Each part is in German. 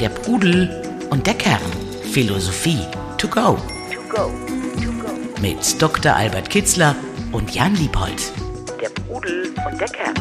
Der Pudel und der Kern. Philosophie to go. Mit Dr. Albert Kitzler und Jan Liebold. Der Pudel und der Kern.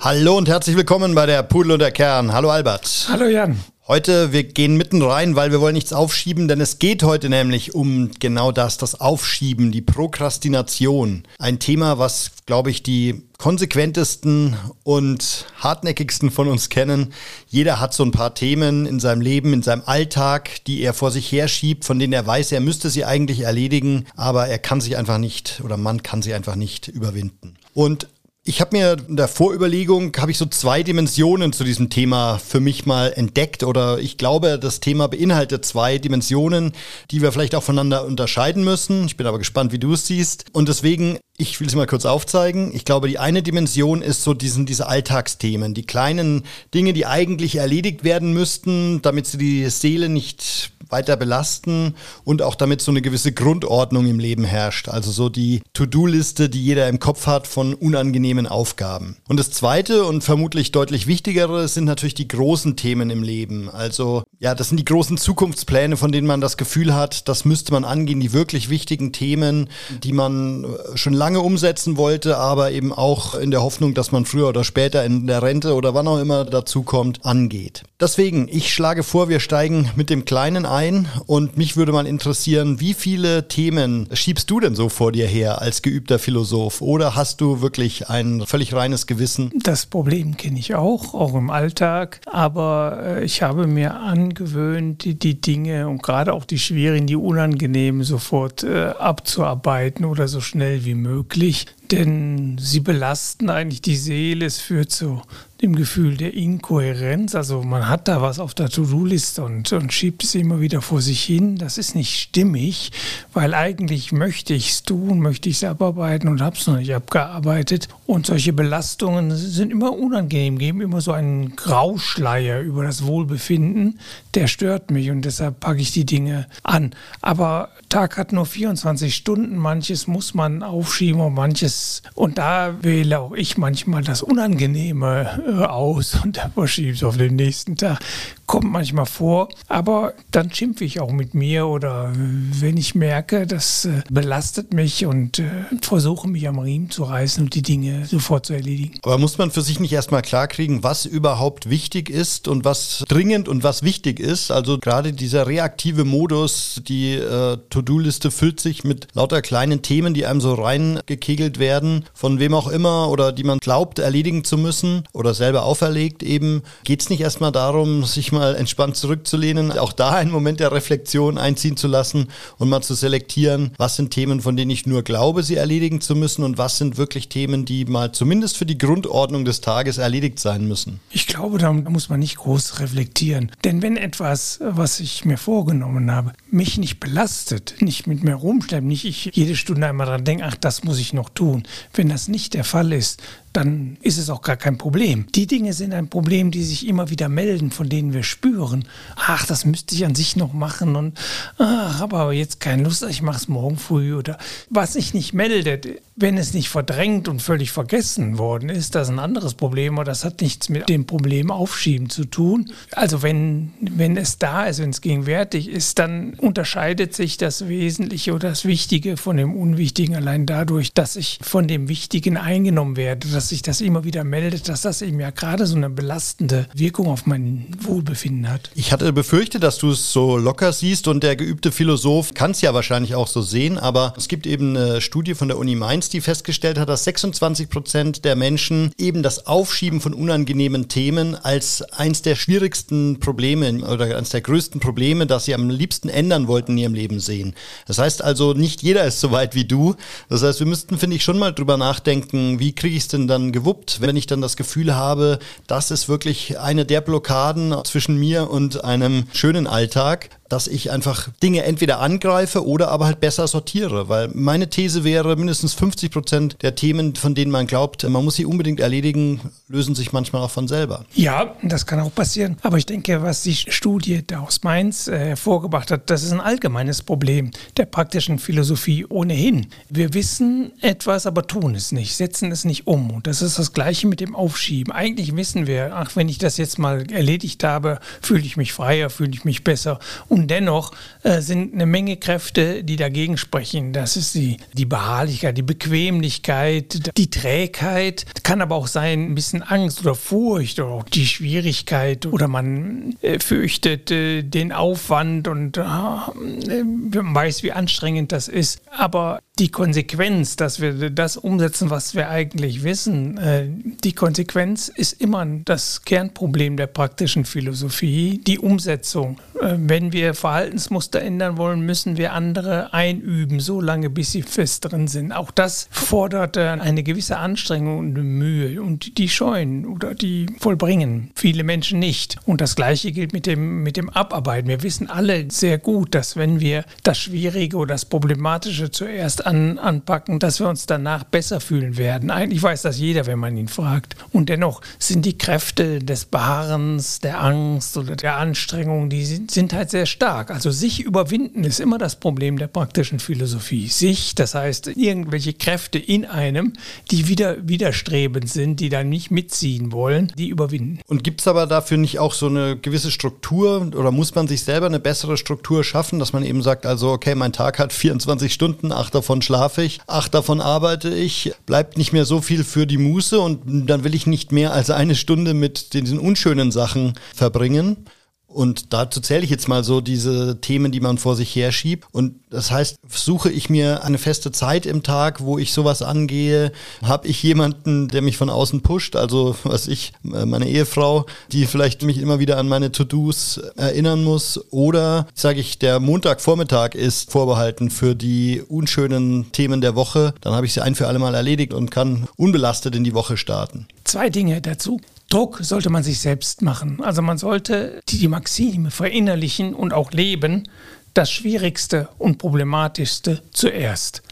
Hallo und herzlich willkommen bei der Pudel und der Kern. Hallo Albert. Hallo Jan. Heute, wir gehen mitten rein, weil wir wollen nichts aufschieben, denn es geht heute nämlich um genau das, das Aufschieben, die Prokrastination. Ein Thema, was, glaube ich, die konsequentesten und hartnäckigsten von uns kennen. Jeder hat so ein paar Themen in seinem Leben, in seinem Alltag, die er vor sich herschiebt, von denen er weiß, er müsste sie eigentlich erledigen, aber er kann sich einfach nicht oder man kann sie einfach nicht überwinden. Und ich habe mir in der Vorüberlegung, habe ich so zwei Dimensionen zu diesem Thema für mich mal entdeckt oder ich glaube, das Thema beinhaltet zwei Dimensionen, die wir vielleicht auch voneinander unterscheiden müssen. Ich bin aber gespannt, wie du es siehst. Und deswegen, ich will es mal kurz aufzeigen. Ich glaube, die eine Dimension ist so diesen, diese Alltagsthemen, die kleinen Dinge, die eigentlich erledigt werden müssten, damit sie die Seele nicht weiter belasten und auch damit so eine gewisse Grundordnung im Leben herrscht. Also so die To-Do-Liste, die jeder im Kopf hat von unangenehmen Aufgaben. Und das zweite und vermutlich deutlich wichtigere sind natürlich die großen Themen im Leben. Also ja, das sind die großen Zukunftspläne, von denen man das Gefühl hat, das müsste man angehen, die wirklich wichtigen Themen, die man schon lange umsetzen wollte, aber eben auch in der Hoffnung, dass man früher oder später in der Rente oder wann auch immer dazu kommt, angeht. Deswegen, ich schlage vor, wir steigen mit dem Kleinen ein ein und mich würde mal interessieren, wie viele Themen schiebst du denn so vor dir her als geübter Philosoph? Oder hast du wirklich ein völlig reines Gewissen? Das Problem kenne ich auch, auch im Alltag, aber äh, ich habe mir angewöhnt, die, die Dinge und gerade auch die schwierigen, die unangenehmen sofort äh, abzuarbeiten oder so schnell wie möglich denn sie belasten eigentlich die Seele. Es führt zu dem Gefühl der Inkohärenz. Also man hat da was auf der To-Do-Liste und, und schiebt es immer wieder vor sich hin. Das ist nicht stimmig, weil eigentlich möchte ich es tun, möchte ich es abarbeiten und habe es noch nicht abgearbeitet. Und solche Belastungen sind immer unangenehm, geben immer so einen Grauschleier über das Wohlbefinden. Der stört mich und deshalb packe ich die Dinge an. Aber Tag hat nur 24 Stunden. Manches muss man aufschieben und manches. Und da wähle auch ich manchmal das Unangenehme äh, aus und verschiebe es auf den nächsten Tag. Kommt manchmal vor, aber dann schimpfe ich auch mit mir oder wenn ich merke, das äh, belastet mich und äh, versuche mich am Riemen zu reißen und die Dinge sofort zu erledigen. Aber muss man für sich nicht erstmal klarkriegen, was überhaupt wichtig ist und was dringend und was wichtig ist? Also gerade dieser reaktive Modus, die äh, To-Do-Liste füllt sich mit lauter kleinen Themen, die einem so reingekegelt werden, von wem auch immer oder die man glaubt erledigen zu müssen oder selber auferlegt eben. Geht es nicht erstmal darum, sich mal mal entspannt zurückzulehnen, auch da einen Moment der Reflexion einziehen zu lassen und mal zu selektieren, was sind Themen, von denen ich nur glaube, sie erledigen zu müssen und was sind wirklich Themen, die mal zumindest für die Grundordnung des Tages erledigt sein müssen. Ich glaube, da muss man nicht groß reflektieren. Denn wenn etwas, was ich mir vorgenommen habe, mich nicht belastet, nicht mit mir rumschleppt, nicht ich jede Stunde einmal dran denke, ach, das muss ich noch tun. Wenn das nicht der Fall ist, dann ist es auch gar kein Problem. Die Dinge sind ein Problem, die sich immer wieder melden, von denen wir spüren, ach, das müsste ich an sich noch machen und ach, habe aber jetzt keine Lust, ich mache es morgen früh oder was sich nicht meldet, wenn es nicht verdrängt und völlig vergessen worden ist, das ist ein anderes Problem aber das hat nichts mit dem Problem Aufschieben zu tun. Also wenn, wenn es da ist, wenn es gegenwärtig ist, dann unterscheidet sich das Wesentliche oder das Wichtige von dem Unwichtigen allein dadurch, dass ich von dem Wichtigen eingenommen werde, dass sich das immer wieder meldet, dass das eben ja gerade so eine belastende Wirkung auf mein Wohlbefinden hat. Ich hatte befürchtet, dass du es so locker siehst und der geübte Philosoph kann es ja wahrscheinlich auch so sehen, aber es gibt eben eine Studie von der Uni Mainz, die festgestellt hat, dass 26 Prozent der Menschen eben das Aufschieben von unangenehmen Themen als eins der schwierigsten Probleme oder eines der größten Probleme, das sie am liebsten ändern wollten in ihrem Leben sehen. Das heißt also, nicht jeder ist so weit wie du. Das heißt, wir müssten, finde ich, schon mal drüber nachdenken, wie kriege ich es denn dann gewuppt, wenn ich dann das Gefühl habe, das ist wirklich eine der Blockaden zwischen mir und einem schönen Alltag. Dass ich einfach Dinge entweder angreife oder aber halt besser sortiere. Weil meine These wäre, mindestens 50 Prozent der Themen, von denen man glaubt, man muss sie unbedingt erledigen, lösen sich manchmal auch von selber. Ja, das kann auch passieren. Aber ich denke, was die Studie da aus Mainz äh, hervorgebracht hat, das ist ein allgemeines Problem der praktischen Philosophie ohnehin. Wir wissen etwas, aber tun es nicht, setzen es nicht um. Und das ist das Gleiche mit dem Aufschieben. Eigentlich wissen wir, ach, wenn ich das jetzt mal erledigt habe, fühle ich mich freier, fühle ich mich besser. Und dennoch äh, sind eine Menge Kräfte, die dagegen sprechen. Das ist die, die Beharrlichkeit, die Bequemlichkeit, die Trägheit. Kann aber auch sein, ein bisschen Angst oder Furcht oder auch die Schwierigkeit oder man äh, fürchtet äh, den Aufwand und äh, man weiß, wie anstrengend das ist. Aber die Konsequenz, dass wir das umsetzen, was wir eigentlich wissen, äh, die Konsequenz ist immer das Kernproblem der praktischen Philosophie, die Umsetzung. Äh, wenn wir Verhaltensmuster ändern wollen, müssen wir andere einüben, so lange bis sie fest drin sind. Auch das fordert eine gewisse Anstrengung und Mühe und die scheuen oder die vollbringen viele Menschen nicht. Und das Gleiche gilt mit dem, mit dem Abarbeiten. Wir wissen alle sehr gut, dass wenn wir das Schwierige oder das Problematische zuerst an, anpacken, dass wir uns danach besser fühlen werden. Eigentlich weiß das jeder, wenn man ihn fragt. Und dennoch sind die Kräfte des Beharrens, der Angst oder der Anstrengung, die sind, halt sehr stark. Also sich überwinden ist immer das Problem der praktischen Philosophie. Sich, das heißt irgendwelche Kräfte in einem, die wieder widerstrebend sind, die dann nicht mitziehen wollen, die überwinden. Und gibt es aber dafür nicht auch so eine gewisse Struktur oder muss man sich selber eine bessere Struktur schaffen, dass man eben sagt, also okay, mein Tag hat 24 Stunden, acht davon davon schlafe ich, acht davon arbeite ich, bleibt nicht mehr so viel für die Muße und dann will ich nicht mehr als eine Stunde mit diesen unschönen Sachen verbringen. Und dazu zähle ich jetzt mal so diese Themen, die man vor sich herschiebt. Und das heißt, suche ich mir eine feste Zeit im Tag, wo ich sowas angehe? Habe ich jemanden, der mich von außen pusht? Also, was ich, äh, meine Ehefrau, die vielleicht mich immer wieder an meine To-Dos erinnern muss? Oder sage ich, der Montagvormittag ist vorbehalten für die unschönen Themen der Woche. Dann habe ich sie ein für alle Mal erledigt und kann unbelastet in die Woche starten. Zwei Dinge dazu. Druck sollte man sich selbst machen. Also man sollte die Maxime verinnerlichen und auch leben. Das Schwierigste und Problematischste zuerst.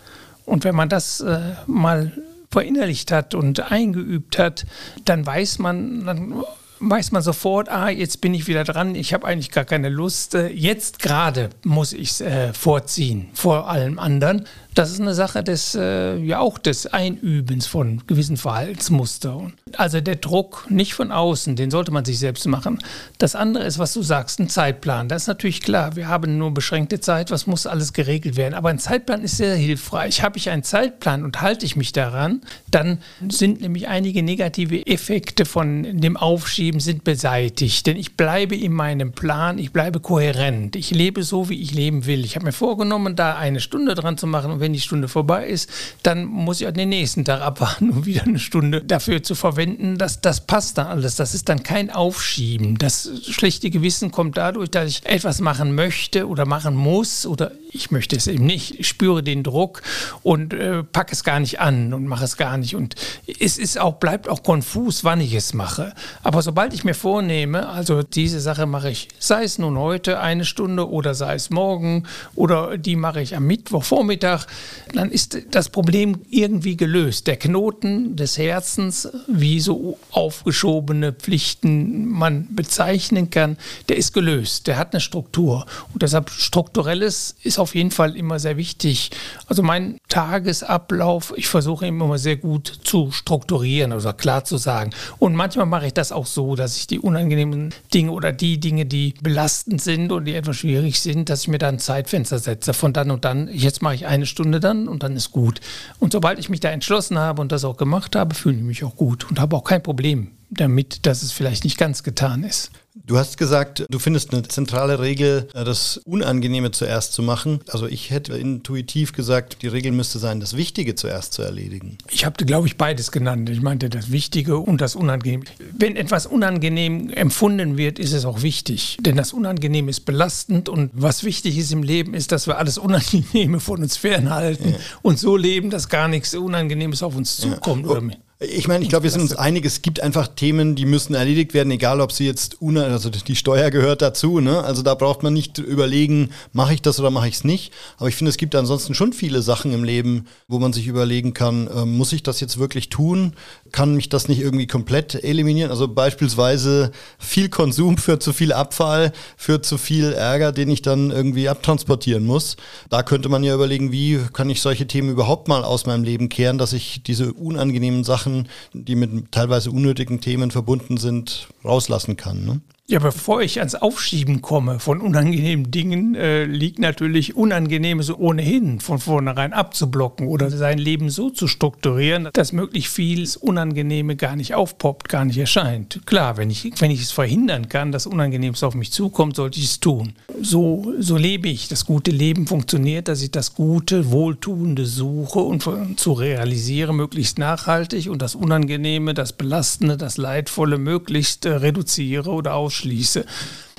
Und wenn man das äh, mal verinnerlicht hat und eingeübt hat, dann weiß man, dann weiß man sofort, ah, jetzt bin ich wieder dran, ich habe eigentlich gar keine Lust. Äh, jetzt gerade muss ich es äh, vorziehen vor allem anderen. Das ist eine Sache des, äh, ja auch des Einübens von gewissen Verhaltensmustern. Also der Druck nicht von außen, den sollte man sich selbst machen. Das andere ist, was du sagst, ein Zeitplan. Das ist natürlich klar. Wir haben nur beschränkte Zeit, was muss alles geregelt werden. Aber ein Zeitplan ist sehr hilfreich. Habe ich einen Zeitplan und halte ich mich daran, dann sind nämlich einige negative Effekte von dem Aufschieben sind beseitigt. Denn ich bleibe in meinem Plan, ich bleibe kohärent. Ich lebe so, wie ich leben will. Ich habe mir vorgenommen, da eine Stunde dran zu machen. Und wenn die Stunde vorbei ist, dann muss ich auch den nächsten Tag abwarten, um wieder eine Stunde dafür zu verwenden. Das, das passt dann alles. Das ist dann kein Aufschieben. Das schlechte Gewissen kommt dadurch, dass ich etwas machen möchte oder machen muss oder ich möchte es eben nicht. Ich spüre den Druck und äh, packe es gar nicht an und mache es gar nicht. Und es ist auch, bleibt auch konfus, wann ich es mache. Aber sobald ich mir vornehme, also diese Sache mache ich, sei es nun heute eine Stunde oder sei es morgen oder die mache ich am Mittwochvormittag, dann ist das Problem irgendwie gelöst. Der Knoten des Herzens, wie so aufgeschobene Pflichten man bezeichnen kann, der ist gelöst. Der hat eine Struktur. Und deshalb strukturelles ist auf jeden Fall immer sehr wichtig. Also mein Tagesablauf, ich versuche immer sehr gut zu strukturieren oder klar zu sagen. Und manchmal mache ich das auch so, dass ich die unangenehmen Dinge oder die Dinge, die belastend sind und die etwas schwierig sind, dass ich mir dann Zeitfenster setze. Von dann und dann, jetzt mache ich eine Stunde dann und dann ist gut. Und sobald ich mich da entschlossen habe und das auch gemacht habe, fühle ich mich auch gut und habe auch kein Problem damit, dass es vielleicht nicht ganz getan ist. Du hast gesagt, du findest eine zentrale Regel, äh, das Unangenehme zuerst zu machen. Also ich hätte intuitiv gesagt, die Regel müsste sein, das Wichtige zuerst zu erledigen. Ich habe, glaube ich, beides genannt. Ich meinte das Wichtige und das Unangenehme. Wenn etwas unangenehm empfunden wird, ist es auch wichtig. Denn das Unangenehme ist belastend und was wichtig ist im Leben, ist, dass wir alles Unangenehme von uns fernhalten ja. und so leben, dass gar nichts Unangenehmes auf uns zukommt. Ja. Ich meine, ich glaube, wir sind uns einig, es gibt einfach Themen, die müssen erledigt werden, egal ob sie jetzt, also die Steuer gehört dazu, ne? Also da braucht man nicht überlegen, mache ich das oder mache ich es nicht. Aber ich finde, es gibt ansonsten schon viele Sachen im Leben, wo man sich überlegen kann, äh, muss ich das jetzt wirklich tun? Kann mich das nicht irgendwie komplett eliminieren? Also beispielsweise viel Konsum führt zu viel Abfall, führt zu viel Ärger, den ich dann irgendwie abtransportieren muss. Da könnte man ja überlegen, wie kann ich solche Themen überhaupt mal aus meinem Leben kehren, dass ich diese unangenehmen Sachen Sachen, die mit teilweise unnötigen Themen verbunden sind, rauslassen kann. Ne? Ja, bevor ich ans Aufschieben komme von unangenehmen Dingen, äh, liegt natürlich Unangenehmes ohnehin von vornherein abzublocken oder sein Leben so zu strukturieren, dass möglichst vieles Unangenehme gar nicht aufpoppt, gar nicht erscheint. Klar, wenn ich, wenn ich es verhindern kann, dass Unangenehmes auf mich zukommt, sollte ich es tun. So, so lebe ich. Das gute Leben funktioniert, dass ich das Gute, Wohltuende suche und zu realisieren, möglichst nachhaltig und das Unangenehme, das Belastende, das Leidvolle möglichst äh, reduziere oder aus ausschließe.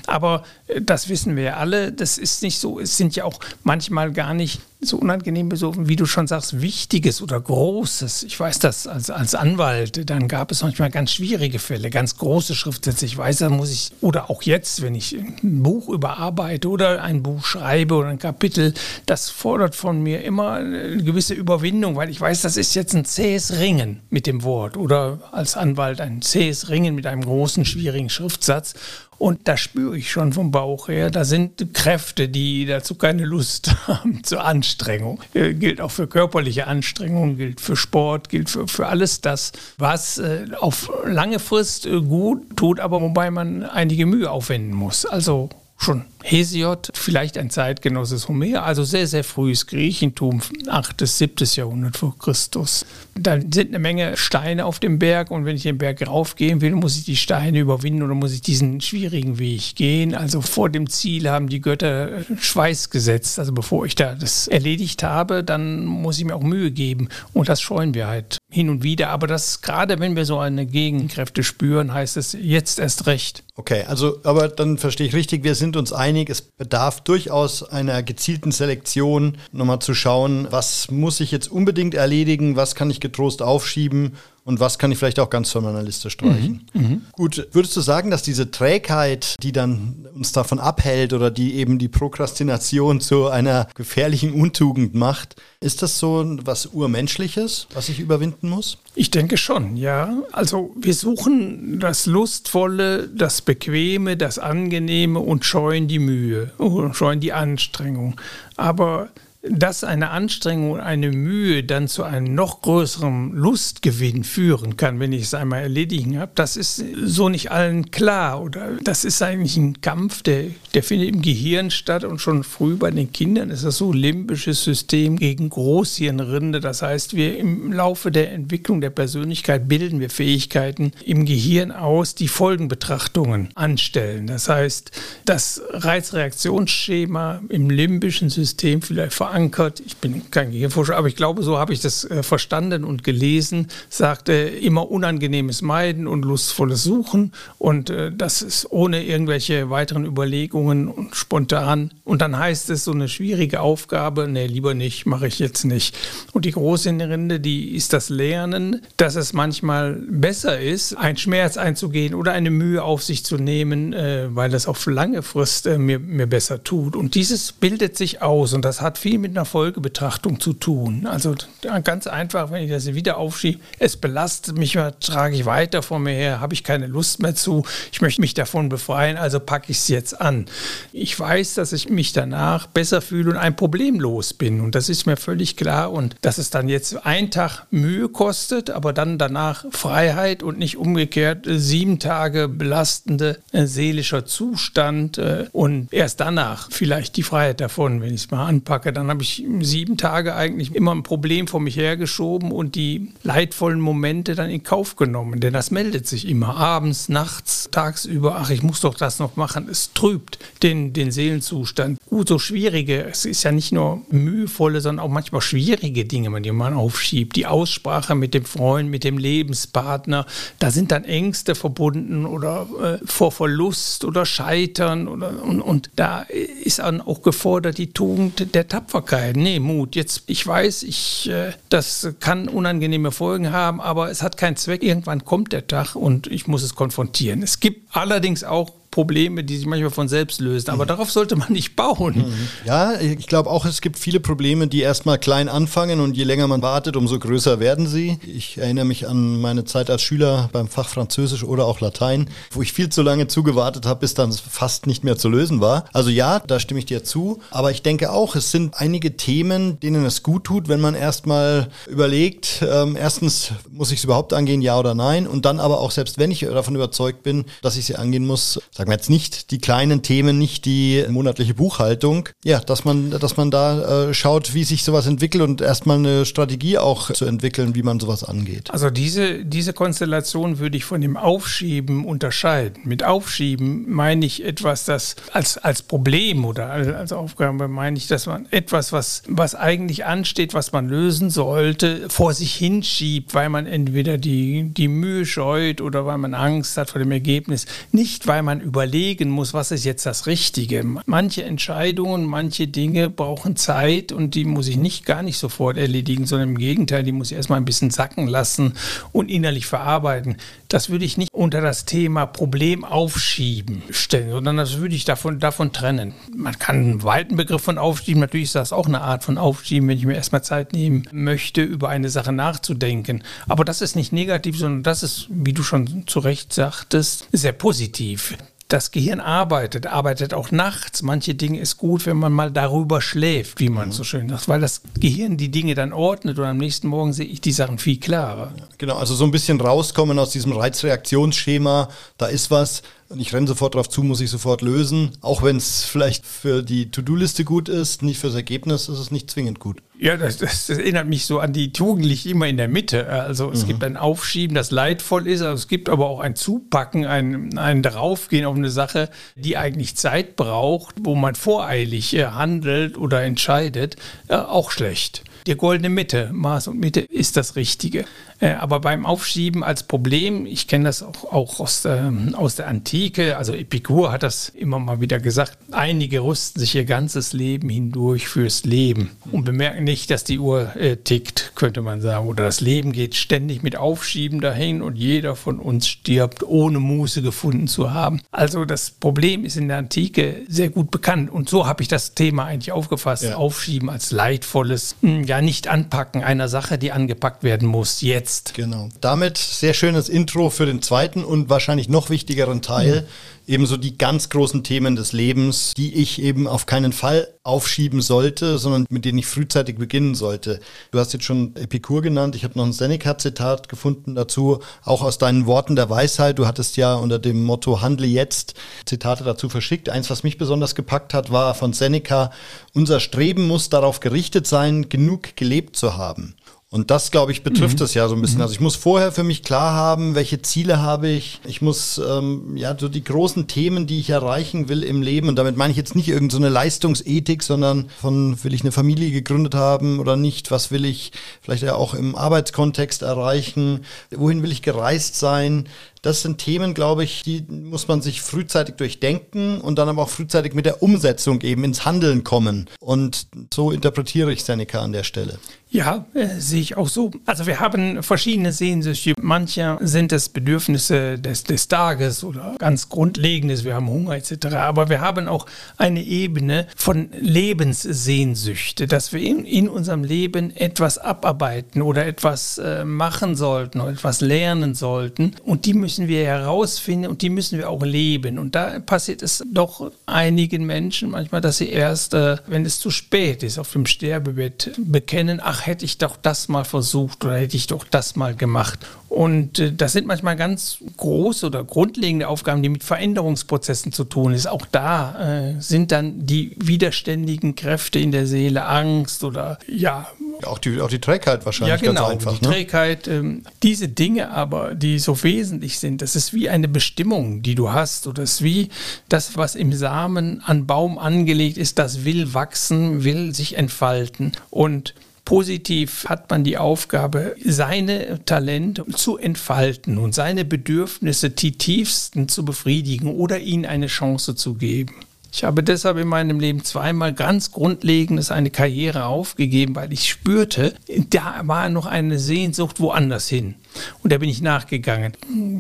Aber äh, das wissen wir ja alle, das ist nicht so, es sind ja auch manchmal gar nicht so unangenehm besoffen, wie du schon sagst, Wichtiges oder Großes. Ich weiß das als, als Anwalt, dann gab es manchmal ganz schwierige Fälle, ganz große Schriftsätze. Ich weiß, da muss ich, oder auch jetzt, wenn ich ein Buch überarbeite oder ein Buch schreibe oder ein Kapitel, das fordert von mir immer eine gewisse Überwindung, weil ich weiß, das ist jetzt ein zähes Ringen mit dem Wort oder als Anwalt ein zähes Ringen mit einem großen, schwierigen Schriftsatz. Und da spüre ich schon vom Bauch her, da sind Kräfte, die dazu keine Lust haben zur Anstrengung. Äh, gilt auch für körperliche Anstrengung, gilt für Sport, gilt für, für alles das, was äh, auf lange Frist äh, gut tut, aber wobei man einige Mühe aufwenden muss. Also schon Hesiod, vielleicht ein Zeitgenosse des Homer, also sehr, sehr frühes Griechentum, 8. bis 7. Jahrhundert vor Christus. Da sind eine Menge Steine auf dem Berg und wenn ich den Berg raufgehen will, muss ich die Steine überwinden oder muss ich diesen schwierigen Weg gehen. Also vor dem Ziel haben die Götter Schweiß gesetzt. Also bevor ich da das erledigt habe, dann muss ich mir auch Mühe geben und das scheuen wir halt hin und wieder. Aber das gerade, wenn wir so eine Gegenkräfte spüren, heißt es jetzt erst recht. Okay, also aber dann verstehe ich richtig, wir sind uns einig, einig, es bedarf durchaus einer gezielten Selektion, nochmal zu schauen, was muss ich jetzt unbedingt erledigen, was kann ich getrost aufschieben und was kann ich vielleicht auch ganz von meiner Liste streichen. Mhm, mhm, Gut, würdest du sagen, dass diese Trägheit, die dann uns davon abhält oder die eben die Prokrastination zu einer gefährlichen Untugend macht, ist das so was Urmenschliches, was ich überwinden muss? Ich denke schon, ja. Also wir suchen das Lustvolle, das Bequeme, das Angenehme und scheuen die Mühe, scheuen die Anstrengung. Aber dass eine Anstrengung, eine Mühe dann zu einem noch größeren Lustgewinn führen kann, wenn ich es einmal erledigen habe, das ist so nicht allen klar. Oder das ist eigentlich ein Kampf, der, der findet im Gehirn statt und schon früh bei den Kindern ist das so limbisches System gegen Großhirnrinde. Das heißt, wir im Laufe der Entwicklung der Persönlichkeit bilden wir Fähigkeiten im Gehirn aus, die Folgenbetrachtungen anstellen. Das heißt, das Reizreaktionsschema im limbischen System vielleicht verankert verankert, ich bin kein Gehirnforscher, aber ich glaube, so habe ich das äh, verstanden und gelesen, sagte immer unangenehmes Meiden und lustvolles Suchen und äh, das ist ohne irgendwelche weiteren Überlegungen und spontan. Und dann heißt es so eine schwierige Aufgabe, nee, lieber nicht, mache ich jetzt nicht. Und die große Rinde, die ist das Lernen, dass es manchmal besser ist, einen Schmerz einzugehen oder eine Mühe auf sich zu nehmen, äh, weil das auf lange Frist äh, mir, mir besser tut. Und dieses bildet sich aus und das hat viel mit mit einer Folgebetrachtung zu tun. Also ganz einfach, wenn ich das wieder aufschiebe, es belastet mich, trage ich weiter vor mir her, habe ich keine Lust mehr zu, ich möchte mich davon befreien, also packe ich es jetzt an. Ich weiß, dass ich mich danach besser fühle und ein Problem los bin und das ist mir völlig klar und dass es dann jetzt ein Tag Mühe kostet, aber dann danach Freiheit und nicht umgekehrt sieben Tage belastende äh, seelischer Zustand äh, und erst danach vielleicht die Freiheit davon, wenn ich es mal anpacke, dann habe habe ich sieben Tage eigentlich immer ein Problem vor mich hergeschoben und die leidvollen Momente dann in Kauf genommen. Denn das meldet sich immer abends, nachts, tagsüber. Ach, ich muss doch das noch machen. Es trübt den, den Seelenzustand. Gut, so schwierige, es ist ja nicht nur mühevolle, sondern auch manchmal schwierige Dinge, die man aufschiebt. Die Aussprache mit dem Freund, mit dem Lebenspartner, da sind dann Ängste verbunden oder äh, vor Verlust oder Scheitern. Oder, und, und da ist dann auch gefordert die Tugend der Tapferkeit Tapferkeit, nee, Mut. Jetzt, ich weiß, ich, äh, das kann unangenehme Folgen haben, aber es hat keinen Zweck. Irgendwann kommt der Tag und ich muss es konfrontieren. Es gibt allerdings auch Probleme, die sich manchmal von selbst lösen. Aber mhm. darauf sollte man nicht bauen. Mhm. Ja, ich glaube auch, es gibt viele Probleme, die erstmal klein anfangen und je länger man wartet, umso größer werden sie. Ich erinnere mich an meine Zeit als Schüler beim Fach Französisch oder auch Latein, wo ich viel zu lange zugewartet habe, bis dann fast nicht mehr zu lösen war. Also ja, da stimme ich dir zu. Aber ich denke auch, es sind einige Themen, denen es gut tut, wenn man erstmal überlegt, ähm, erstens muss ich es überhaupt angehen, ja oder nein? Und dann aber auch, selbst wenn ich davon überzeugt bin, dass ich sie angehen muss, sagen sagen wir jetzt nicht die kleinen Themen, nicht die monatliche Buchhaltung, ja, dass man, dass man da äh, schaut, wie sich sowas entwickelt und erstmal eine Strategie auch zu entwickeln, wie man sowas angeht. Also diese, diese Konstellation würde ich von dem Aufschieben unterscheiden. Mit Aufschieben meine ich etwas, das als, als Problem oder als Aufgabe meine ich, dass man etwas, was, was eigentlich ansteht, was man lösen sollte, vor sich hinschiebt, weil man entweder die, die Mühe scheut oder weil man Angst hat vor dem Ergebnis. Nicht, weil man über überlegen muss, was ist jetzt das Richtige. Manche Entscheidungen, manche Dinge brauchen Zeit und die muss ich nicht gar nicht sofort erledigen, sondern im Gegenteil, die muss ich erstmal ein bisschen sacken lassen und innerlich verarbeiten. Das würde ich nicht unter das Thema Problem aufschieben stellen, sondern das würde ich davon, davon trennen. Man kann einen weiten Begriff von aufschieben, natürlich ist das auch eine Art von aufschieben, wenn ich mir erstmal Zeit nehmen möchte, über eine Sache nachzudenken. Aber das ist nicht negativ, sondern das ist, wie du schon zu Recht sagtest, sehr positiv das Gehirn arbeitet, arbeitet auch nachts. Manche Dinge ist gut, wenn man mal darüber schläft, wie man mhm. so schön sagt, weil das Gehirn die Dinge dann ordnet und am nächsten Morgen sehe ich die Sachen viel klarer. Genau, also so ein bisschen rauskommen aus diesem Reizreaktionsschema, da ist was, und ich renne sofort drauf zu, muss ich sofort lösen. Auch wenn es vielleicht für die To-Do-Liste gut ist, nicht fürs Ergebnis ist es nicht zwingend gut. Ja, das, das, das erinnert mich so an die Jugendlichen immer in der Mitte. Also es mhm. gibt ein Aufschieben, das leidvoll ist, also es gibt aber auch ein Zupacken, ein, ein Draufgehen auf eine Sache, die eigentlich Zeit braucht, wo man voreilig äh, handelt oder entscheidet, äh, auch schlecht die goldene Mitte, Maß und Mitte ist das Richtige. Äh, aber beim Aufschieben als Problem, ich kenne das auch, auch aus, der, aus der Antike, also Epikur hat das immer mal wieder gesagt, einige rüsten sich ihr ganzes Leben hindurch fürs Leben und bemerken nicht, dass die Uhr äh, tickt, könnte man sagen. Oder das Leben geht ständig mit Aufschieben dahin und jeder von uns stirbt, ohne Muße gefunden zu haben. Also das Problem ist in der Antike sehr gut bekannt und so habe ich das Thema eigentlich aufgefasst. Ja. Aufschieben als leidvolles, hm, ja nicht anpacken einer Sache, die angepackt werden muss, jetzt jetzt. Genau. Damit sehr schönes Intro für den zweiten und wahrscheinlich noch wichtigeren Teil. Mhm. Ebenso die ganz großen Themen des Lebens, die ich eben auf keinen Fall aufschieben sollte, sondern mit denen ich frühzeitig beginnen sollte. Du hast jetzt schon Epikur genannt. Ich habe noch ein Seneca-Zitat gefunden dazu, auch aus deinen Worten der Weisheit. Du hattest ja unter dem Motto Handle jetzt Zitate dazu verschickt. Eins, was mich besonders gepackt hat, war von Seneca, unser Streben muss darauf gerichtet sein, genug gelebt zu haben. Und das, glaube ich, betrifft mhm. es ja so ein bisschen. Mhm. Also ich muss vorher für mich klar haben, welche Ziele habe ich. Ich muss ähm, ja so die großen Themen, die ich erreichen will im Leben. Und damit meine ich jetzt nicht irgendeine so Leistungsethik, sondern von will ich eine Familie gegründet haben oder nicht? Was will ich vielleicht ja auch im Arbeitskontext erreichen? Wohin will ich gereist sein? Das sind Themen, glaube ich, die muss man sich frühzeitig durchdenken und dann aber auch frühzeitig mit der Umsetzung eben ins Handeln kommen. Und so interpretiere ich Seneca an der Stelle. Ja, äh, sehe ich auch so. Also wir haben verschiedene Sehnsüchte. Manche sind es Bedürfnisse des, des Tages oder ganz Grundlegendes. Wir haben Hunger etc. Aber wir haben auch eine Ebene von Lebenssehnsüchte, dass wir in, in unserem Leben etwas abarbeiten oder etwas äh, machen sollten oder etwas lernen sollten. Und die müssen wir herausfinden und die müssen wir auch leben. Und da passiert es doch einigen Menschen manchmal, dass sie erst, äh, wenn es zu spät ist, auf dem Sterbebett bekennen, ach, hätte ich doch das mal versucht oder hätte ich doch das mal gemacht. Und äh, das sind manchmal ganz große oder grundlegende Aufgaben, die mit Veränderungsprozessen zu tun ist. Auch da äh, sind dann die widerständigen Kräfte in der Seele, Angst oder ja. Auch die, auch die Trägheit wahrscheinlich. Ja, genau. Einfach, die ne? Trägheit. Ähm, diese Dinge aber, die so wesentlich sind, das ist wie eine Bestimmung, die du hast. Oder es ist wie das, was im Samen an Baum angelegt ist, das will wachsen, will sich entfalten. Und Positiv hat man die Aufgabe, seine Talente zu entfalten und seine Bedürfnisse die tiefsten zu befriedigen oder ihnen eine Chance zu geben. Ich habe deshalb in meinem Leben zweimal ganz Grundlegendes eine Karriere aufgegeben, weil ich spürte, da war noch eine Sehnsucht woanders hin. Und da bin ich nachgegangen.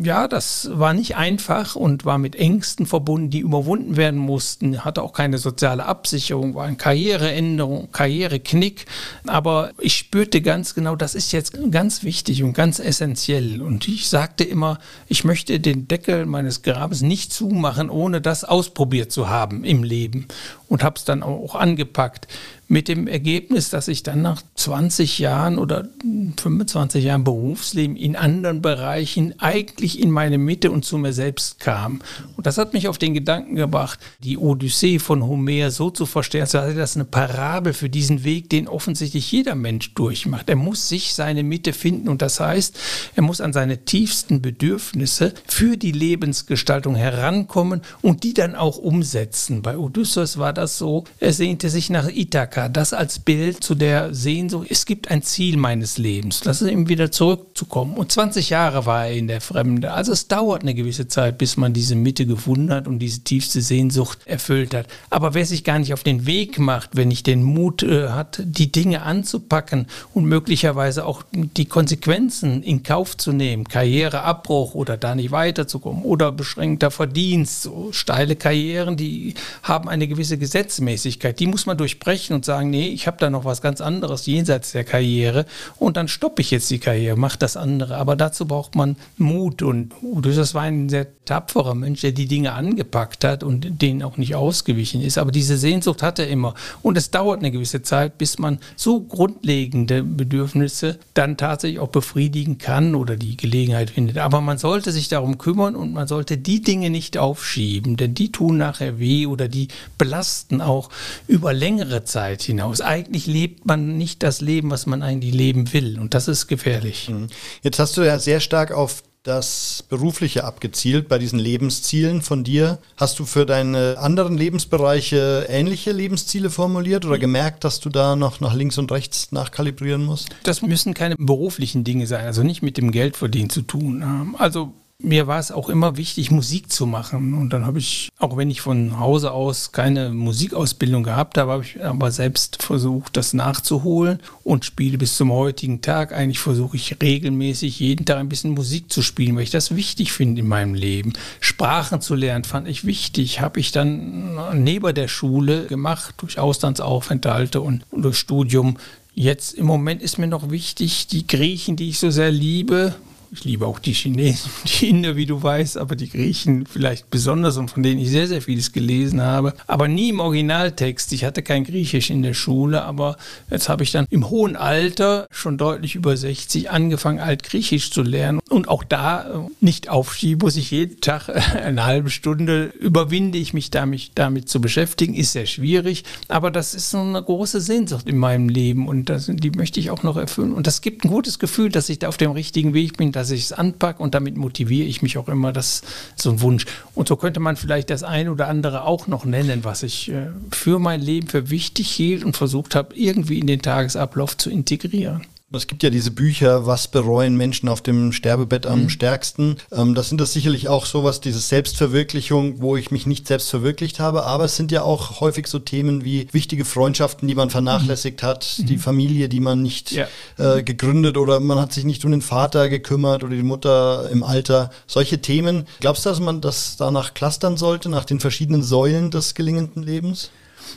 Ja, das war nicht einfach und war mit Ängsten verbunden, die überwunden werden mussten. Hatte auch keine soziale Absicherung, war eine Karriereänderung, Karriereknick. Aber ich spürte ganz genau, das ist jetzt ganz wichtig und ganz essentiell. Und ich sagte immer, ich möchte den Deckel meines Grabes nicht zumachen, ohne das ausprobiert zu haben im Leben. Und habe es dann auch angepackt mit dem Ergebnis, dass ich dann nach 20 Jahren oder 25 Jahren Berufsleben in anderen Bereichen eigentlich in meine Mitte und zu mir selbst kam. Und das hat mich auf den Gedanken gebracht, die Odyssee von Homer so zu verstehen, als sei das eine Parabel für diesen Weg, den offensichtlich jeder Mensch durchmacht. Er muss sich seine Mitte finden und das heißt, er muss an seine tiefsten Bedürfnisse für die Lebensgestaltung herankommen und die dann auch umsetzen. Bei Odysseus war das so, er sehnte sich nach Ithaka Ithaka, das als Bild zu der Sehnsucht, es gibt ein Ziel meines Lebens, das ist eben wieder zurückzukommen. Und 20 Jahre war er in der Fremde. Also es dauert eine gewisse Zeit, bis man diese Mitte gefunden hat und diese tiefste Sehnsucht erfüllt hat. Aber wer sich gar nicht auf den Weg macht, wenn nicht den Mut äh, hat, die Dinge anzupacken und möglicherweise auch die Konsequenzen in Kauf zu nehmen, Karriereabbruch oder da nicht weiterzukommen oder beschränkter Verdienst, so steile Karrieren, die haben eine gewisse Gesetzmäßigkeit, die muss man durchbrechen und sagen, nee, ich habe da noch was ganz anderes jenseits der Karriere und dann stoppe ich jetzt die Karriere, mache das andere. Aber dazu braucht man Mut und Odysseus war ein sehr tapferer Mensch, der die Dinge angepackt hat und denen auch nicht ausgewichen ist. Aber diese Sehnsucht hat er immer. Und es dauert eine gewisse Zeit, bis man so grundlegende Bedürfnisse dann tatsächlich auch befriedigen kann oder die Gelegenheit findet. Aber man sollte sich darum kümmern und man sollte die Dinge nicht aufschieben, denn die tun nachher weh oder die belasten auch über längere Zeit. Zeit hinaus. Eigentlich lebt man nicht das Leben, was man eigentlich leben will. Und das ist gefährlich. Mhm. Jetzt hast du ja sehr stark auf das Berufliche abgezielt bei diesen Lebenszielen von dir. Hast du für deine anderen Lebensbereiche ähnliche Lebensziele formuliert oder gemerkt, dass du da noch nach links und rechts nachkalibrieren musst? Das müssen keine beruflichen Dinge sein, also nicht mit dem Geldverdienen zu tun haben. Also mir war es auch immer wichtig, Musik zu machen. Und dann habe ich, auch wenn ich von Hause aus keine Musikausbildung gehabt habe, habe ich aber selbst versucht, das nachzuholen und spiele bis zum heutigen Tag. Eigentlich versuche ich regelmäßig jeden Tag ein bisschen Musik zu spielen, weil ich das wichtig finde in meinem Leben. Sprachen zu lernen fand ich wichtig. Habe ich dann neben der Schule gemacht, durch Auslandsaufenthalte und, durch Studium. Jetzt im Moment ist mir noch wichtig, die Griechen, die ich so sehr liebe, ich liebe auch die Chinesen, die Inder, wie du weißt, aber die Griechen vielleicht besonders und von denen ich sehr, sehr vieles gelesen habe. Aber nie im Originaltext. Ich hatte kein Griechisch in der Schule, aber jetzt habe ich dann im hohen Alter, schon deutlich über 60, angefangen, Altgriechisch zu lernen. Und auch da äh, nicht aufschieben, muss ich jeden Tag eine halbe Stunde überwinde ich mich damit, damit zu beschäftigen. Ist sehr schwierig, aber das ist so eine große Sehnsucht in meinem Leben und das, die möchte ich auch noch erfüllen. Und das gibt ein gutes Gefühl, dass ich da auf dem richtigen Weg bin dass ich es anpacke und damit motiviere ich mich auch immer, das ist so ein Wunsch. Und so könnte man vielleicht das eine oder andere auch noch nennen, was ich äh, für mein Leben für wichtig hielt und versucht habe, irgendwie in den Tagesablauf zu integrieren. Es gibt ja diese Bücher, was bereuen Menschen auf dem Sterbebett am mhm. stärksten. Ähm, das sind das sicherlich auch sowas, diese Selbstverwirklichung, wo ich mich nicht selbst verwirklicht habe. Aber es sind ja auch häufig so Themen wie wichtige Freundschaften, die man vernachlässigt mhm. hat, die mhm. Familie, die man nicht ja. äh, gegründet oder man hat sich nicht um den Vater gekümmert oder die Mutter im Alter. Solche Themen. Glaubst du, dass man das danach clustern sollte, nach den verschiedenen Säulen des gelingenden Lebens?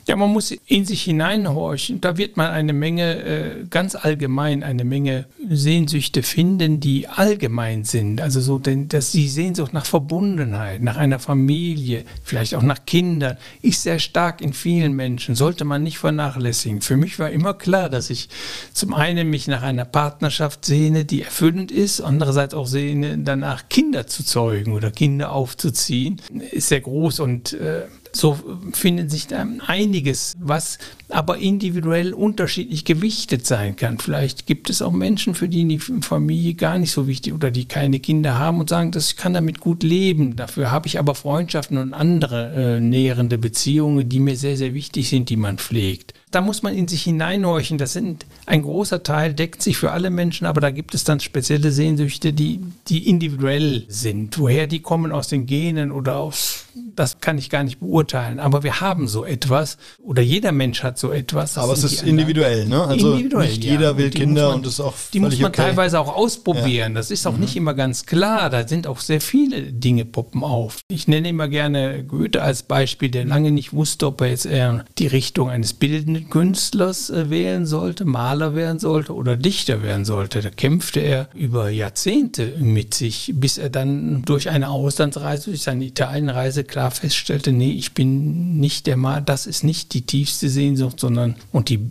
Ja, man muss in sich hineinhorchen. Da wird man eine Menge, äh, ganz allgemein, eine Menge Sehnsüchte finden, die allgemein sind. Also so, denn, dass die Sehnsucht nach Verbundenheit, nach einer Familie, vielleicht auch nach Kindern, ist sehr stark in vielen Menschen. Sollte man nicht vernachlässigen. Für mich war immer klar, dass ich zum einen mich nach einer Partnerschaft sehne, die erfüllend ist, andererseits auch sehne, danach Kinder zu zeugen oder Kinder aufzuziehen. Ist sehr groß und äh, so findet sich da einiges, was aber individuell unterschiedlich gewichtet sein kann. Vielleicht gibt es auch Menschen, für die die Familie gar nicht so wichtig oder die keine Kinder haben und sagen, das kann damit gut leben. Dafür habe ich aber Freundschaften und andere äh, nährende Beziehungen, die mir sehr, sehr wichtig sind, die man pflegt da muss man in sich hineinhorchen. Das sind ein großer Teil, deckt sich für alle Menschen, aber da gibt es dann spezielle Sehnsüchte, die, die individuell sind. Woher die kommen aus den Genen oder aus das kann ich gar nicht beurteilen. Aber wir haben so etwas oder jeder Mensch hat so etwas. Aber es ist individuell, ne? Also individuell, nicht jeder ja. will Kinder man, und ist auch Die muss man okay. teilweise auch ausprobieren. Ja. Das ist auch mhm. nicht immer ganz klar. Da sind auch sehr viele Dinge poppen auf. Ich nenne immer gerne Goethe als Beispiel, der lange nicht wusste, ob er jetzt eher die Richtung eines bildenden Künstlers äh, wählen sollte, Maler werden sollte oder Dichter werden sollte. Da kämpfte er über Jahrzehnte mit sich, bis er dann durch eine Auslandsreise, durch seine Italienreise klar feststellte, nee, ich bin nicht der Maler, das ist nicht die tiefste Sehnsucht, sondern und die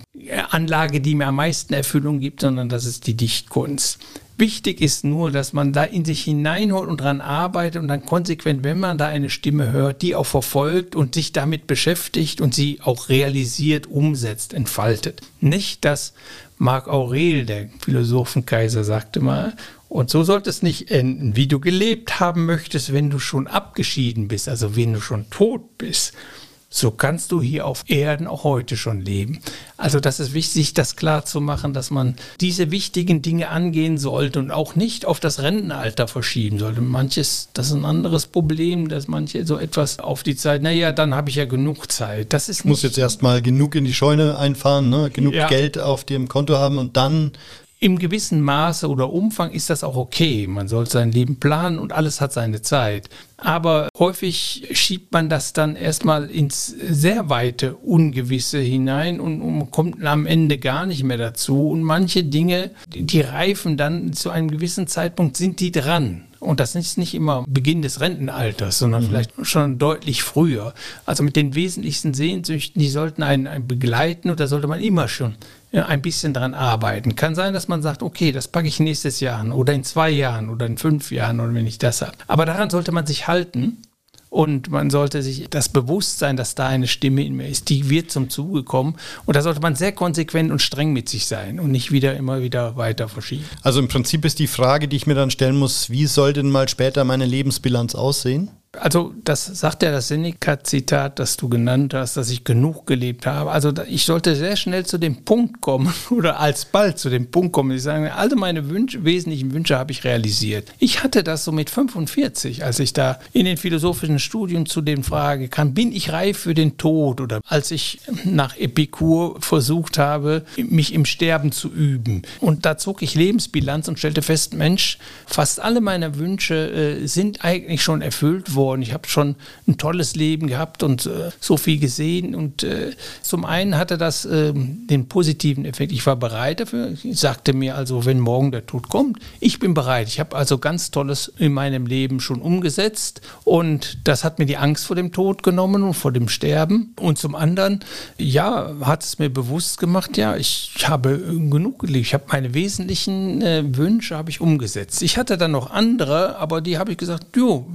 Anlage, die mir am meisten Erfüllung gibt, sondern das ist die Dichtkunst. Wichtig ist nur, dass man da in sich hineinholt und dran arbeitet und dann konsequent, wenn man da eine Stimme hört, die auch verfolgt und sich damit beschäftigt und sie auch realisiert, umsetzt, entfaltet. Nicht, dass Marc Aurel, der Philosophenkaiser, sagte mal, und so sollte es nicht enden, wie du gelebt haben möchtest, wenn du schon abgeschieden bist, also wenn du schon tot bist so kannst du hier auf Erden auch heute schon leben. Also das ist wichtig, das klar zu machen, dass man diese wichtigen Dinge angehen sollte und auch nicht auf das Rentenalter verschieben sollte. Manches, das ist ein anderes Problem, dass manche so etwas auf die Zeit, naja, dann habe ich ja genug Zeit. Das ist ich muss jetzt erstmal genug in die Scheune einfahren, ne? genug ja. Geld auf dem Konto haben und dann im gewissen Maße oder Umfang ist das auch okay. Man sollte sein Leben planen und alles hat seine Zeit. Aber häufig schiebt man das dann erstmal ins sehr weite Ungewisse hinein und, und kommt am Ende gar nicht mehr dazu. Und manche Dinge, die reifen dann zu einem gewissen Zeitpunkt, sind die dran. Und das ist nicht immer Beginn des Rentenalters, sondern mhm. vielleicht schon deutlich früher. Also mit den wesentlichsten Sehnsüchten, die sollten einen, einen begleiten und da sollte man immer schon ein bisschen dran arbeiten. Kann sein, dass man sagt, okay, das packe ich nächstes Jahr an oder in zwei Jahren oder in fünf Jahren oder wenn ich das habe. Aber daran sollte man sich halten und man sollte sich das Bewusstsein, dass da eine Stimme in mir ist, die wird zum Zuge kommen. Und da sollte man sehr konsequent und streng mit sich sein und nicht wieder immer wieder weiter verschieben. Also im Prinzip ist die Frage, die ich mir dann stellen muss, wie soll denn mal später meine Lebensbilanz aussehen? Also das sagt ja das Seneca-Zitat, das du genannt hast, dass ich genug gelebt habe. Also ich sollte sehr schnell zu dem Punkt kommen oder alsbald zu dem Punkt kommen, ich sage, alle meine Wünsche, wesentlichen Wünsche habe ich realisiert. Ich hatte das so mit 45, als ich da in den philosophischen Studien zu den Fragen kam, bin ich reif für den Tod oder als ich nach Epikur versucht habe, mich im Sterben zu üben. Und da zog ich Lebensbilanz und stellte fest, Mensch, fast alle meine Wünsche äh, sind eigentlich schon erfüllt worden worden. Ich habe schon ein tolles Leben gehabt und äh, so viel gesehen. Und äh, zum einen hatte das äh, den positiven Effekt. Ich war bereit dafür. Ich sagte mir also, wenn morgen der Tod kommt, ich bin bereit. Ich habe also ganz Tolles in meinem Leben schon umgesetzt. Und das hat mir die Angst vor dem Tod genommen und vor dem Sterben. Und zum anderen, ja, hat es mir bewusst gemacht, ja, ich habe genug gelebt. Ich habe meine wesentlichen äh, Wünsche habe ich umgesetzt. Ich hatte dann noch andere, aber die habe ich gesagt, jo,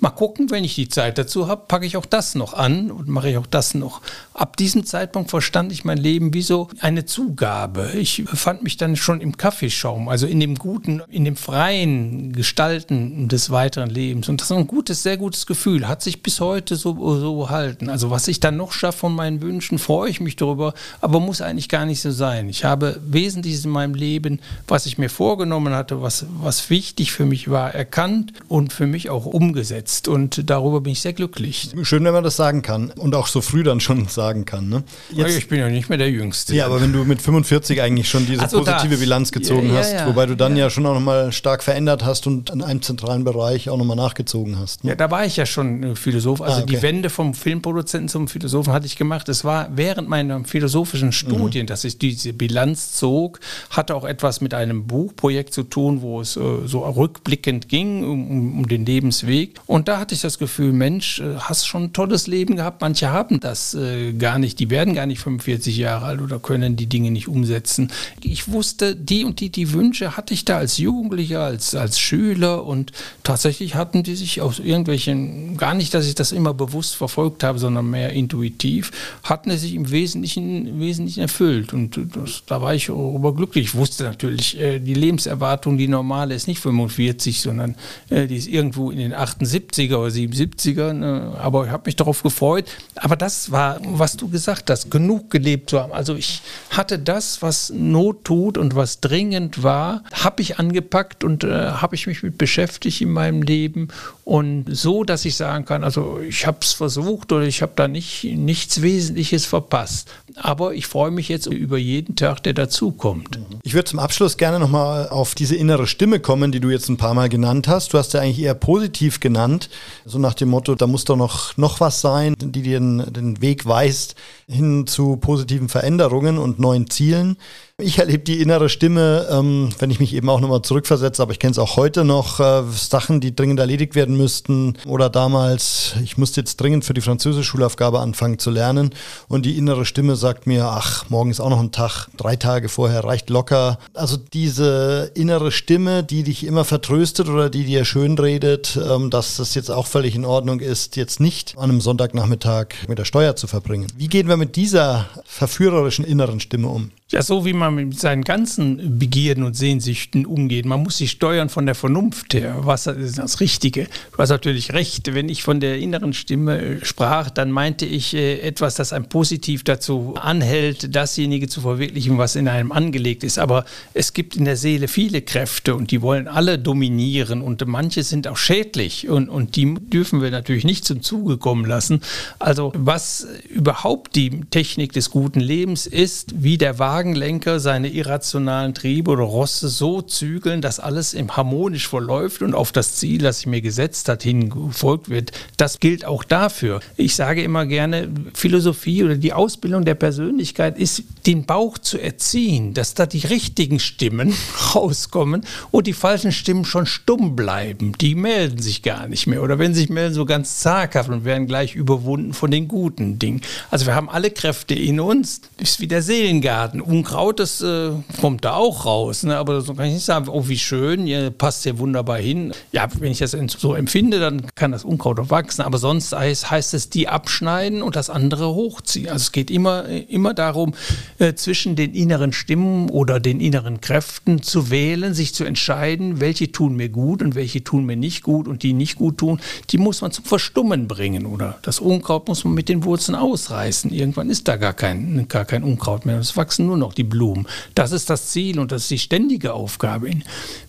mal gucken, wenn ich die Zeit dazu habe, packe ich auch das noch an und mache ich auch das noch. Ab diesem Zeitpunkt verstand ich mein Leben wie so eine Zugabe. Ich befand mich dann schon im Kaffeeschaum, also in dem guten, in dem freien Gestalten des weiteren Lebens. Und das ist ein gutes, sehr gutes Gefühl, hat sich bis heute so, so gehalten. Also was ich dann noch schaffe von meinen Wünschen, freue ich mich darüber, aber muss eigentlich gar nicht so sein. Ich habe Wesentliches in meinem Leben, was ich mir vorgenommen hatte, was, was wichtig für mich war, erkannt und für mich auch umgesetzt und darüber bin ich sehr glücklich. Schön, wenn man das sagen kann und auch so früh dann schon sagen kann. Ne? Jetzt, ich bin ja nicht mehr der Jüngste. Ja, aber wenn du mit 45 eigentlich schon diese also positive das. Bilanz gezogen ja, ja, hast, ja, wobei du dann ja. schon auch nochmal stark verändert hast und in einem zentralen Bereich auch nochmal nachgezogen hast. Ne? Ja, da war ich ja schon Philosoph. Also ah, okay. die Wende vom Filmproduzenten zum Philosophen hatte ich gemacht. Es war während meiner philosophischen Studien, mhm. dass ich diese Bilanz zog, hatte auch etwas mit einem Buchprojekt zu tun, wo es äh, so rückblickend ging um, um den Lebensweg. Und da hatte ich das Gefühl, Mensch, äh, hast schon ein tolles Leben gehabt. Manche haben das äh, gar nicht. Die werden gar nicht 45 Jahre alt oder können die Dinge nicht umsetzen. Ich wusste, die und die, die Wünsche hatte ich da als Jugendlicher, als, als Schüler und tatsächlich hatten die sich aus irgendwelchen, gar nicht, dass ich das immer bewusst verfolgt habe, sondern mehr intuitiv, hatten sie sich im Wesentlichen, im Wesentlichen erfüllt. Und das, da war ich darüber glücklich. Ich wusste natürlich, äh, die Lebenserwartung, die normale, ist nicht 45, sondern äh, die ist irgendwo in den 78 70er oder 77er, ne? aber ich habe mich darauf gefreut. Aber das war, was du gesagt hast, genug gelebt zu haben. Also ich hatte das, was Not tut und was dringend war, habe ich angepackt und äh, habe ich mich mit beschäftigt in meinem Leben und so, dass ich sagen kann, also ich habe es versucht oder ich habe da nicht, nichts Wesentliches verpasst. Aber ich freue mich jetzt über jeden Tag, der dazukommt. Ich würde zum Abschluss gerne nochmal auf diese innere Stimme kommen, die du jetzt ein paar Mal genannt hast. Du hast ja eigentlich eher positiv genannt, so nach dem Motto, da muss doch noch, noch was sein, die dir den, den Weg weist hin zu positiven Veränderungen und neuen Zielen. Ich erlebe die innere Stimme, ähm, wenn ich mich eben auch nochmal zurückversetze, aber ich kenne es auch heute noch, äh, Sachen, die dringend erledigt werden müssten. Oder damals, ich musste jetzt dringend für die französische Schulaufgabe anfangen zu lernen. Und die innere Stimme sagt mir, ach, morgen ist auch noch ein Tag, drei Tage vorher reicht locker. Also diese innere Stimme, die dich immer vertröstet oder die dir schönredet, ähm, dass das jetzt auch völlig in Ordnung ist, jetzt nicht an einem Sonntagnachmittag mit der Steuer zu verbringen. Wie gehen wir mit dieser verführerischen inneren Stimme um? Ja, so wie man mit seinen ganzen Begierden und Sehnsüchten umgeht. Man muss sich steuern von der Vernunft her. Was ist das Richtige? Du hast natürlich recht. Wenn ich von der inneren Stimme äh, sprach, dann meinte ich äh, etwas, das einem positiv dazu anhält, dasjenige zu verwirklichen, was in einem angelegt ist. Aber es gibt in der Seele viele Kräfte und die wollen alle dominieren und manche sind auch schädlich und, und die dürfen wir natürlich nicht zum Zuge kommen lassen. Also was überhaupt die Technik des guten Lebens ist, wie der Wagen Wagenlenker seine irrationalen Triebe oder Rosse so zügeln, dass alles im harmonisch verläuft und auf das Ziel, das ich mir gesetzt hat, hingefolgt wird. Das gilt auch dafür. Ich sage immer gerne, Philosophie oder die Ausbildung der Persönlichkeit ist, den Bauch zu erziehen, dass da die richtigen Stimmen rauskommen und die falschen Stimmen schon stumm bleiben. Die melden sich gar nicht mehr oder wenn sie sich melden, so ganz zaghaft und werden gleich überwunden von den guten Dingen. Also wir haben alle Kräfte in uns. Das ist wie der Seelengarten Unkraut, das äh, kommt da auch raus. Ne? Aber so kann ich nicht sagen, oh, wie schön, ihr passt hier wunderbar hin. Ja, wenn ich das so empfinde, dann kann das Unkraut auch wachsen. Aber sonst heißt, heißt es, die abschneiden und das andere hochziehen. Also es geht immer, immer darum, äh, zwischen den inneren Stimmen oder den inneren Kräften zu wählen, sich zu entscheiden, welche tun mir gut und welche tun mir nicht gut und die nicht gut tun, die muss man zum Verstummen bringen. Oder das Unkraut muss man mit den Wurzeln ausreißen. Irgendwann ist da gar kein, gar kein Unkraut mehr. Es wachsen nur noch die Blumen. Das ist das Ziel und das ist die ständige Aufgabe.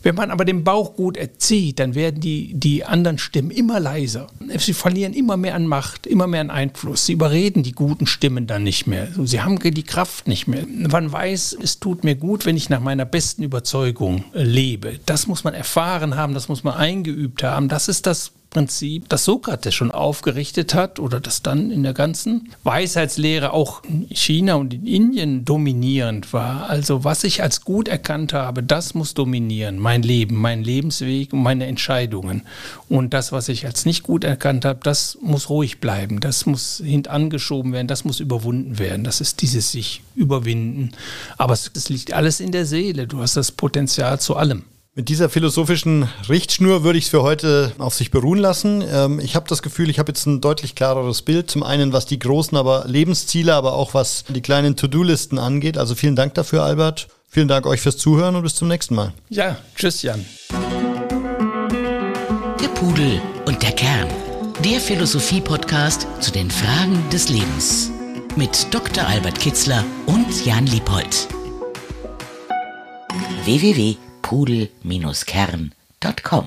Wenn man aber den Bauch gut erzieht, dann werden die, die anderen Stimmen immer leiser. Sie verlieren immer mehr an Macht, immer mehr an Einfluss. Sie überreden die guten Stimmen dann nicht mehr. Sie haben die Kraft nicht mehr. Man weiß, es tut mir gut, wenn ich nach meiner besten Überzeugung lebe. Das muss man erfahren haben, das muss man eingeübt haben. Das ist das Prinzip, das Sokrates schon aufgerichtet hat oder das dann in der ganzen Weisheitslehre auch in China und in Indien dominierend war. Also was ich als gut erkannt habe, das muss dominieren. Mein Leben, mein Lebensweg und meine Entscheidungen. Und das, was ich als nicht gut erkannt habe, das muss ruhig bleiben. Das muss hintangeschoben werden. Das muss überwunden werden. Das ist dieses sich überwinden. Aber es, es liegt alles in der Seele. Du hast das Potenzial zu allem. Mit dieser philosophischen Richtschnur würde ich es für heute auf sich beruhen lassen. Ähm, ich habe das Gefühl, ich habe jetzt ein deutlich klareres Bild. Zum einen, was die großen aber Lebensziele, aber auch was die kleinen To-Do-Listen angeht. Also vielen Dank dafür, Albert. Vielen Dank euch fürs Zuhören und bis zum nächsten Mal. Ja, tschüss, Jan. Der Pudel und der Kern. Der Philosophie-Podcast zu den Fragen des Lebens. Mit Dr. Albert Kitzler und Jan Liebold. www pudel-kern.com